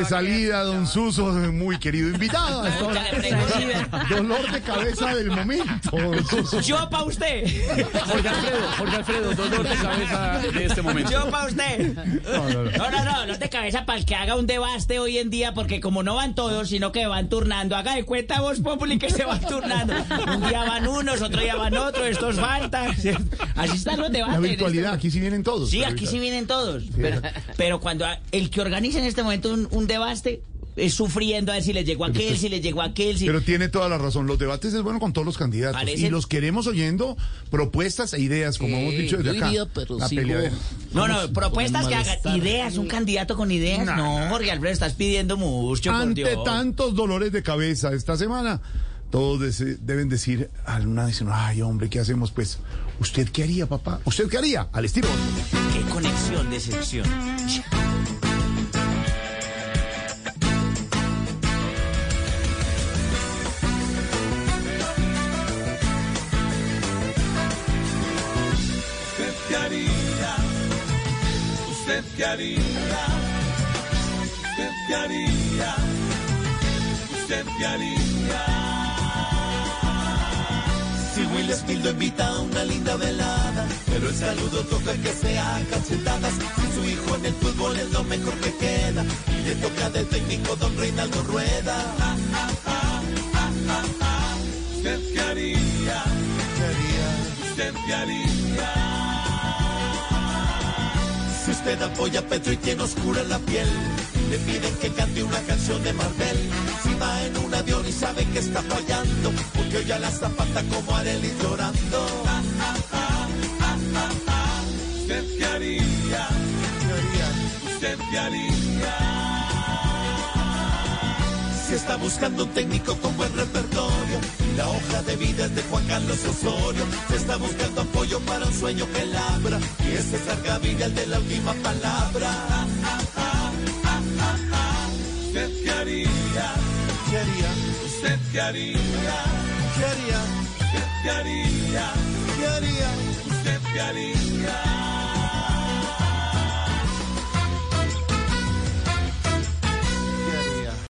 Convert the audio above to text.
De salida, don Suso, muy querido invitado. Dolor de cabeza del momento. Yo pa' usted. Jorge Alfredo, Jorge Alfredo, dolor de cabeza de este momento. Yo pa' usted. No, no, no, dolor de cabeza para el que haga un debaste hoy en día, porque como no van todos, sino que van turnando. Haga de cuenta vos, Populi, que se van turnando. Un día van unos, otro día van otros, estos faltan. Así están los debates. La virtualidad, aquí sí vienen todos. Sí, aquí sí vienen todos. Pero, cuando el que organiza en este momento un, un debaste es sufriendo a ver si les llegó aquel, si les llegó aquel. Si... Pero tiene toda la razón. Los debates es bueno con todos los candidatos. Y los queremos oyendo propuestas e ideas, como hemos dicho desde acá. No, no, propuestas que hagan ideas, un candidato con ideas. No, Jorge Alfredo, estás pidiendo mucho. Ante tantos dolores de cabeza esta semana, todos deben decir, alguna dicen, ay hombre, ¿qué hacemos? Pues, ¿usted qué haría, papá? ¿Usted qué haría? Al estilo. Qué conexión de sección. ¿Usted qué haría? ¿Usted qué haría? ¿Usted qué haría? Si Will Smith lo invita a una linda velada, pero el saludo toca que sea cachetadas. Si su hijo en el fútbol es lo mejor que queda, y le toca del técnico don Reinaldo Rueda. ¿Usted Usted apoya a Petro y tiene oscura la piel, le piden que cante una canción de Marvel. Si va en un avión y sabe que está fallando, porque hoy a la zapata como Arely llorando. ¿Usted qué haría? ¿Qué haría? ¿Usted qué haría? Si está buscando un técnico con buen repertorio, la hoja de vida es de Juan Carlos Osorio. Se está buscando apoyo para un sueño que labra, y ese es César Gaviria, el de la última palabra. ¿Usted qué haría? ¿Qué haría? ¿Usted qué haría? ¿Qué haría? ¿Usted qué haría? ¿Qué haría? ¿Usted qué haría?